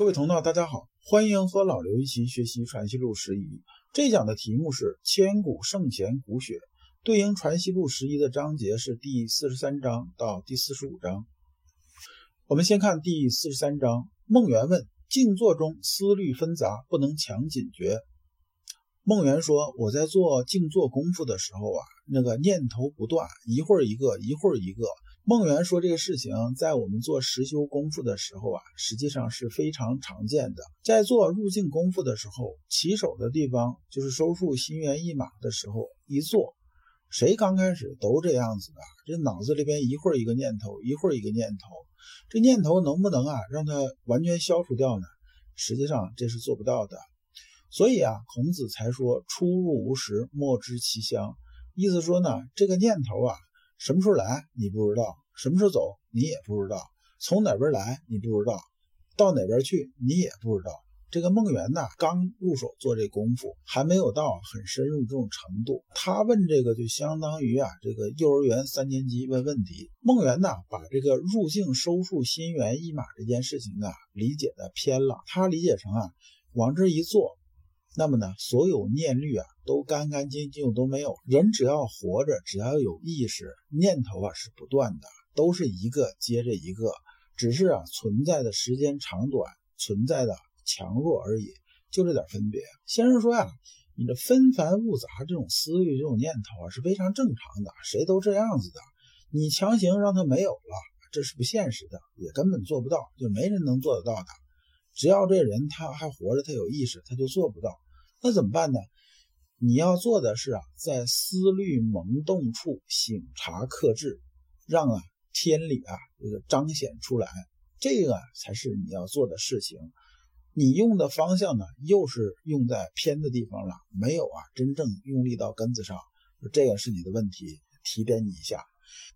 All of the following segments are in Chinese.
各位同道，大家好，欢迎和老刘一起学习《传习录》十一。这讲的题目是“千古圣贤骨血”，对应《传习录》十一的章节是第四十三章到第四十五章。我们先看第四十三章。孟元问：“静坐中思虑纷杂，不能强警觉。”孟元说：“我在做静坐功夫的时候啊，那个念头不断，一会儿一个，一会儿一个。”孟元说：“这个事情在我们做实修功夫的时候啊，实际上是非常常见的。在做入境功夫的时候，起手的地方就是收束心猿意马的时候，一做，谁刚开始都这样子的。这脑子里边一会儿一个念头，一会儿一个念头，这念头能不能啊让它完全消除掉呢？实际上这是做不到的。所以啊，孔子才说：‘出入无时，莫知其乡。’意思说呢，这个念头啊。”什么时候来你不知道，什么时候走你也不知道，从哪边来你不知道，到哪边去你也不知道。这个孟元呢，刚入手做这功夫，还没有到很深入这种程度。他问这个就相当于啊，这个幼儿园三年级问问题。孟元呢，把这个入境收束心猿意马这件事情啊，理解的偏了。他理解成啊，往这一坐。那么呢，所有念虑啊都干干净净都没有。人只要活着，只要有意识，念头啊是不断的，都是一个接着一个，只是啊存在的时间长短，存在的强弱而已，就这点分别。先生说呀，你这纷繁复杂这种思虑、这种念头啊是非常正常的，谁都这样子的。你强行让他没有了，这是不现实的，也根本做不到，就没人能做得到的。只要这人他还活着，他有意识，他就做不到。那怎么办呢？你要做的是啊，在思虑萌动处醒察克制，让啊天理啊这个彰显出来，这个才是你要做的事情。你用的方向呢，又是用在偏的地方了，没有啊真正用力到根子上，这个是你的问题。提点你一下，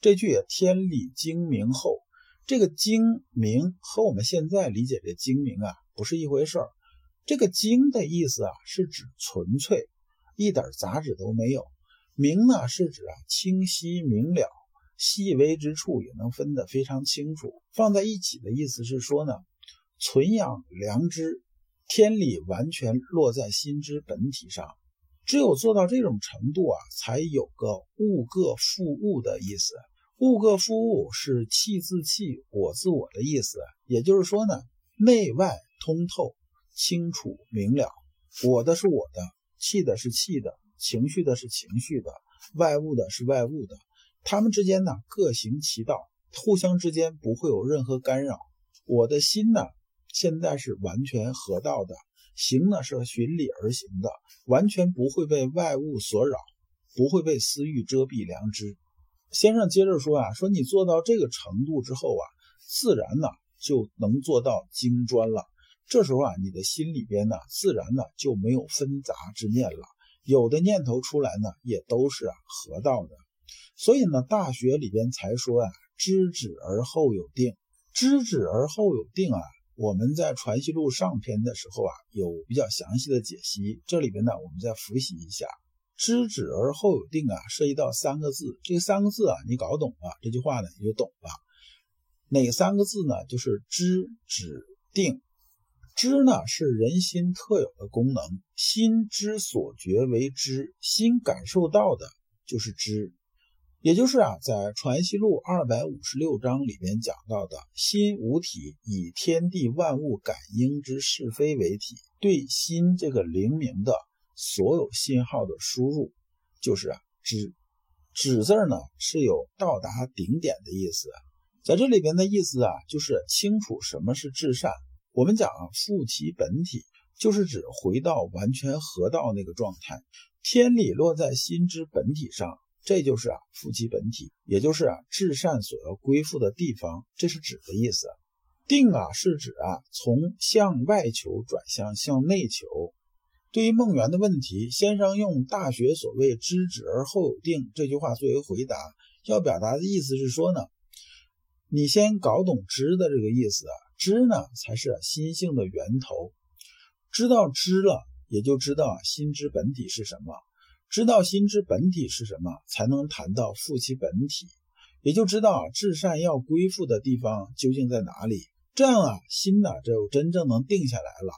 这句“天理精明后”。这个精明和我们现在理解的精明啊不是一回事儿。这个精的意思啊是指纯粹，一点杂质都没有。明呢是指啊清晰明了，细微之处也能分得非常清楚。放在一起的意思是说呢，存养良知，天理完全落在心之本体上。只有做到这种程度啊，才有个物各复物的意思。物各复物是气自气，我自我的意思。也就是说呢，内外通透、清楚明了。我的是我的，气的是气的，情绪的是情绪的，外物的是外物的。他们之间呢各行其道，互相之间不会有任何干扰。我的心呢现在是完全合道的，行呢是循理而行的，完全不会被外物所扰，不会被私欲遮蔽良知。先生接着说啊，说你做到这个程度之后啊，自然呢就能做到精专了。这时候啊，你的心里边呢，自然呢就没有纷杂之念了。有的念头出来呢，也都是啊合道的。所以呢，《大学》里边才说啊，知止而后有定。知止而后有定啊，我们在《传习录》上篇的时候啊，有比较详细的解析。这里边呢，我们再复习一下。知止而后有定啊，涉及到三个字。这三个字啊，你搞懂了，这句话呢你就懂了。哪三个字呢？就是知止定。知呢是人心特有的功能，心之所觉为知，心感受到的就是知。也就是啊，在《传习录》二百五十六章里边讲到的，心无体，以天地万物感应之是非为体，对心这个灵明的。所有信号的输入就是啊，知，止字呢是有到达顶点的意思，在这里边的意思啊，就是清楚什么是至善。我们讲啊，复其本体，就是指回到完全合道那个状态，天理落在心之本体上，这就是啊，复其本体，也就是啊，至善所要归附的地方，这是指的意思。定啊，是指啊，从向外求转向向内求。对于孟元的问题，先生用《大学》所谓“知止而后有定”这句话作为回答，要表达的意思是说呢，你先搞懂“知”的这个意思啊，“知”呢才是心性的源头，知道知了，也就知道心之本体是什么，知道心之本体是什么，才能谈到复其本体，也就知道至善要归附的地方究竟在哪里。这样啊，心呢就真正能定下来了，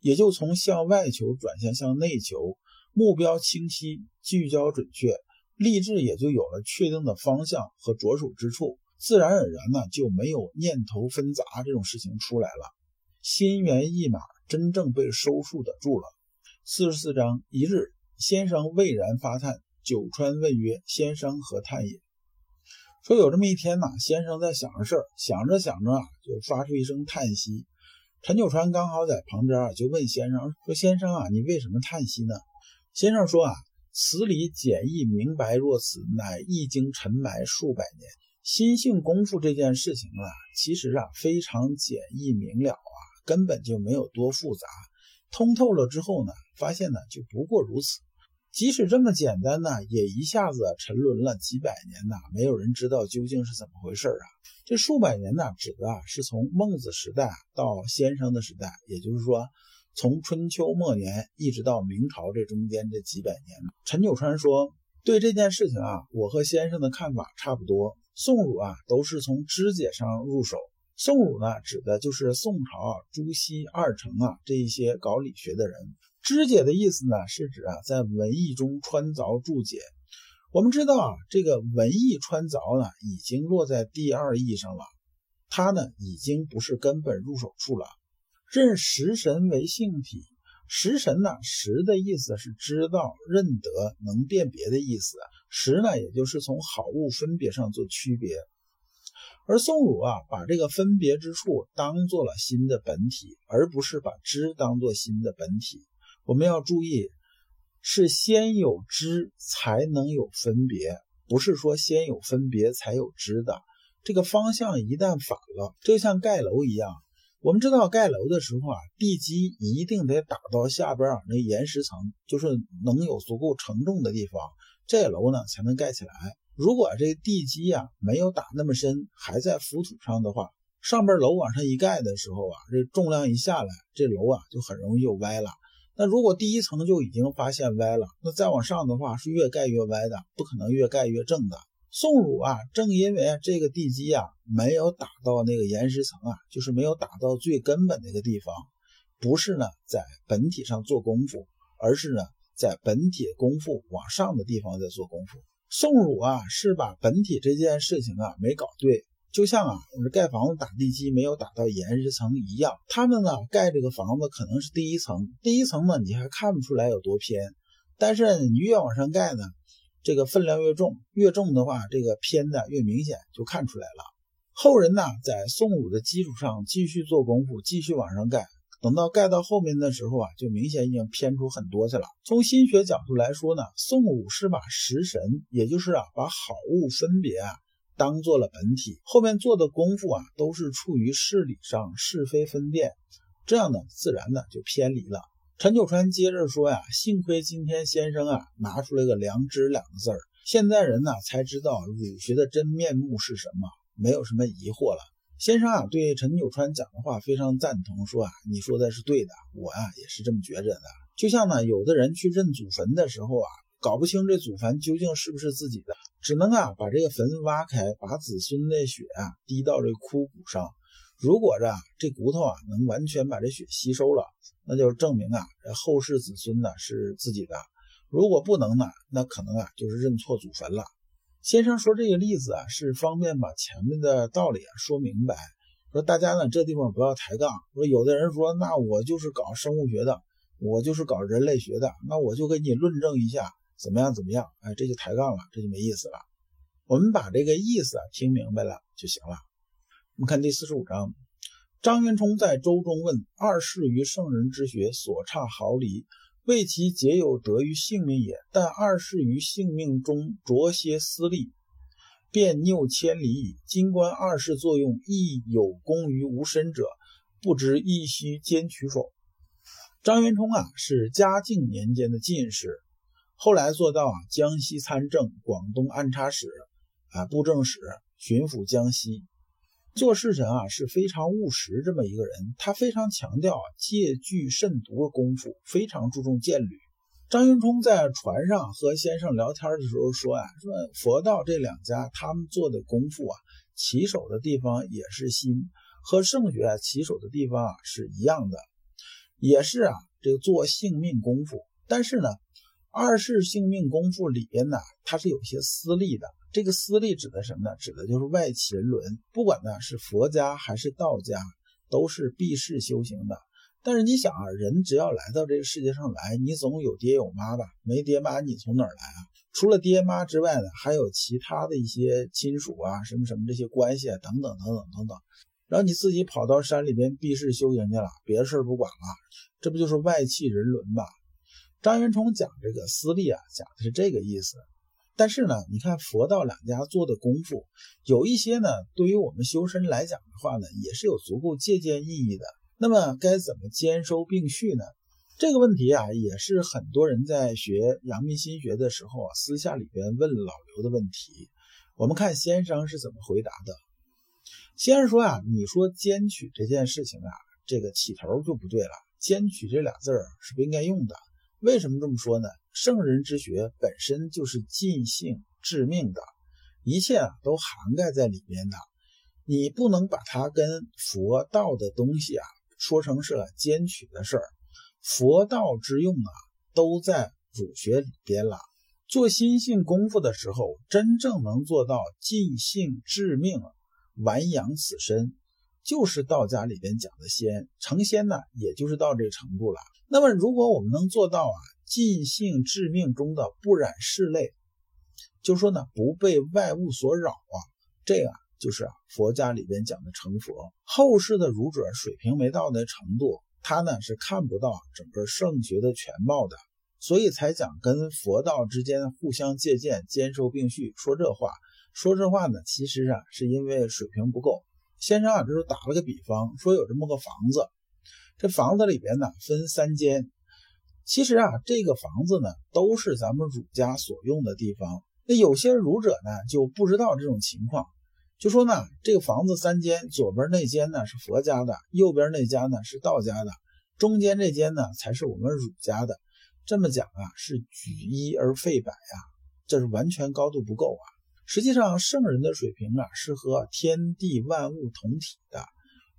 也就从向外求转向向内求，目标清晰，聚焦准确，立志也就有了确定的方向和着手之处，自然而然呢就没有念头纷杂这种事情出来了，心猿意马，真正被收束得住了。四十四章一日，先生蔚然发叹。九川问曰：“先生何叹也？”说有这么一天呐，先生在想着事儿，想着想着啊，就发出一声叹息。陈九川刚好在旁边啊，就问先生说：“先生啊，你为什么叹息呢？”先生说：“啊，词理简易明白若此，乃一经尘埋数百年。心性功夫这件事情啊，其实啊非常简易明了啊，根本就没有多复杂。通透了之后呢，发现呢就不过如此。”即使这么简单呢，也一下子沉沦了几百年呐，没有人知道究竟是怎么回事啊！这数百年呢，指的啊是从孟子时代到先生的时代，也就是说，从春秋末年一直到明朝这中间这几百年。陈九川说：“对这件事情啊，我和先生的看法差不多。宋儒啊，都是从肢解上入手。宋儒呢，指的就是宋朝朱熹、二程啊这一些搞理学的人。”肢解的意思呢，是指啊，在文艺中穿凿注解。我们知道啊，这个文艺穿凿呢，已经落在第二义上了，它呢，已经不是根本入手处了。认识神为性体，识神呢，识的意思是知道、认得、能辨别的意思。识呢，也就是从好物分别上做区别。而宋儒啊，把这个分别之处当做了心的本体，而不是把知当做心的本体。我们要注意，是先有知才能有分别，不是说先有分别才有知的。这个方向一旦反了，就像盖楼一样。我们知道盖楼的时候啊，地基一定得打到下边啊那岩石层，就是能有足够承重的地方，这楼呢才能盖起来。如果这地基呀没有打那么深，还在浮土上的话，上边楼往上一盖的时候啊，这重量一下来，这楼啊就很容易就歪了。那如果第一层就已经发现歪了，那再往上的话是越盖越歪的，不可能越盖越正的。宋儒啊，正因为这个地基啊没有打到那个岩石层啊，就是没有打到最根本那个地方，不是呢在本体上做功夫，而是呢在本体功夫往上的地方在做功夫。宋儒啊是把本体这件事情啊没搞对。就像啊，我们盖房子打地基没有打到岩石层一样，他们呢盖这个房子可能是第一层，第一层呢你还看不出来有多偏，但是你越往上盖呢，这个分量越重，越重的话，这个偏的越明显，就看出来了。后人呢在宋武的基础上继续做功夫，继续往上盖，等到盖到后面的时候啊，就明显已经偏出很多去了。从心学角度来说呢，宋武是把食神，也就是啊把好物分别啊。当做了本体，后面做的功夫啊，都是处于事理上是非分辨，这样呢，自然呢就偏离了。陈九川接着说呀，幸亏今天先生啊拿出来个良知两个字儿，现在人呢才知道儒学的真面目是什么，没有什么疑惑了。先生啊对陈九川讲的话非常赞同，说啊你说的是对的，我啊也是这么觉着的。就像呢有的人去认祖坟的时候啊。搞不清这祖坟究竟是不是自己的，只能啊把这个坟挖开，把子孙的血啊滴到这枯骨上。如果这这骨头啊能完全把这血吸收了，那就证明啊这后世子孙呢是自己的。如果不能呢，那可能啊就是认错祖坟了。先生说这个例子啊是方便把前面的道理啊说明白。说大家呢这地方不要抬杠。说有的人说那我就是搞生物学的，我就是搞人类学的，那我就给你论证一下。怎么样？怎么样？哎，这就抬杠了，这就没意思了。我们把这个意思啊听明白了就行了。我们看第四十五章，张元冲在周中问二世于圣人之学所差毫厘，为其皆有得于性命也。但二世于性命中着些私利，便谬千里矣。今观二世作用亦有功于无身者，不知亦须兼取否？张元冲啊，是嘉靖年间的进士。后来做到啊江西参政、广东安察使、啊布政使、巡抚江西，做事情啊是非常务实这么一个人。他非常强调啊戒惧慎独的功夫，非常注重戒律。张云冲在船上和先生聊天的时候说啊，说佛道这两家他们做的功夫啊，起手的地方也是心，和圣学起手的地方啊是一样的，也是啊这个做性命功夫。但是呢，二世性命功夫里边呢，它是有些私利的。这个私利指的什么呢？指的就是外戚人伦。不管呢是佛家还是道家，都是避世修行的。但是你想啊，人只要来到这个世界上来，你总有爹有妈吧？没爹妈你从哪儿来啊？除了爹妈之外呢，还有其他的一些亲属啊，什么什么这些关系啊，等等等等等等。然后你自己跑到山里边避世修行去了，别的事不管了，这不就是外戚人伦吗？张元崇讲这个私利啊，讲的是这个意思。但是呢，你看佛道两家做的功夫，有一些呢，对于我们修身来讲的话呢，也是有足够借鉴意义的。那么该怎么兼收并蓄呢？这个问题啊，也是很多人在学阳明心学的时候啊，私下里边问老刘的问题。我们看先生是怎么回答的。先生说啊，你说兼取这件事情啊，这个起头就不对了。兼取这俩字儿是不应该用的。为什么这么说呢？圣人之学本身就是尽性致命的，一切啊都涵盖在里边的。你不能把它跟佛道的东西啊。说成是兼取的事儿，佛道之用啊，都在儒学里边了。做心性功夫的时候，真正能做到尽性致命，完养此身，就是道家里边讲的仙成仙呢，也就是到这程度了。那么，如果我们能做到啊，尽性致命中的不染世类，就说呢，不被外物所扰啊，这个。就是啊，佛家里边讲的成佛，后世的儒者水平没到那程度，他呢是看不到整个圣学的全貌的，所以才讲跟佛道之间互相借鉴、兼收并蓄。说这话，说这话呢，其实啊是因为水平不够。先生啊，这时候打了个比方，说有这么个房子，这房子里边呢分三间，其实啊这个房子呢都是咱们儒家所用的地方。那有些儒者呢就不知道这种情况。就说呢，这个房子三间，左边那间呢是佛家的，右边那家呢是道家的，中间这间呢才是我们儒家的。这么讲啊，是举一而废百呀，这是完全高度不够啊。实际上，圣人的水平啊是和天地万物同体的，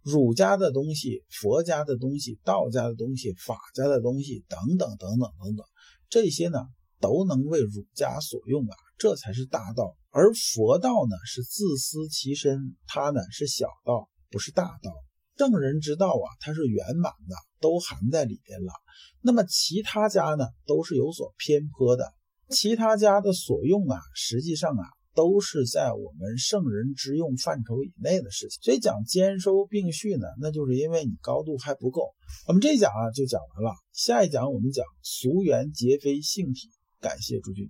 儒家的东西、佛家的东西、道家的东西、法家的东西等等等等等等，这些呢都能为儒家所用啊，这才是大道。而佛道呢是自私其身，它呢是小道，不是大道。圣人之道啊，它是圆满的，都含在里边了。那么其他家呢，都是有所偏颇的。其他家的所用啊，实际上啊，都是在我们圣人之用范畴以内的事情。所以讲兼收并蓄呢，那就是因为你高度还不够。我们这一讲啊就讲完了，下一讲我们讲俗缘皆非性体。感谢诸君。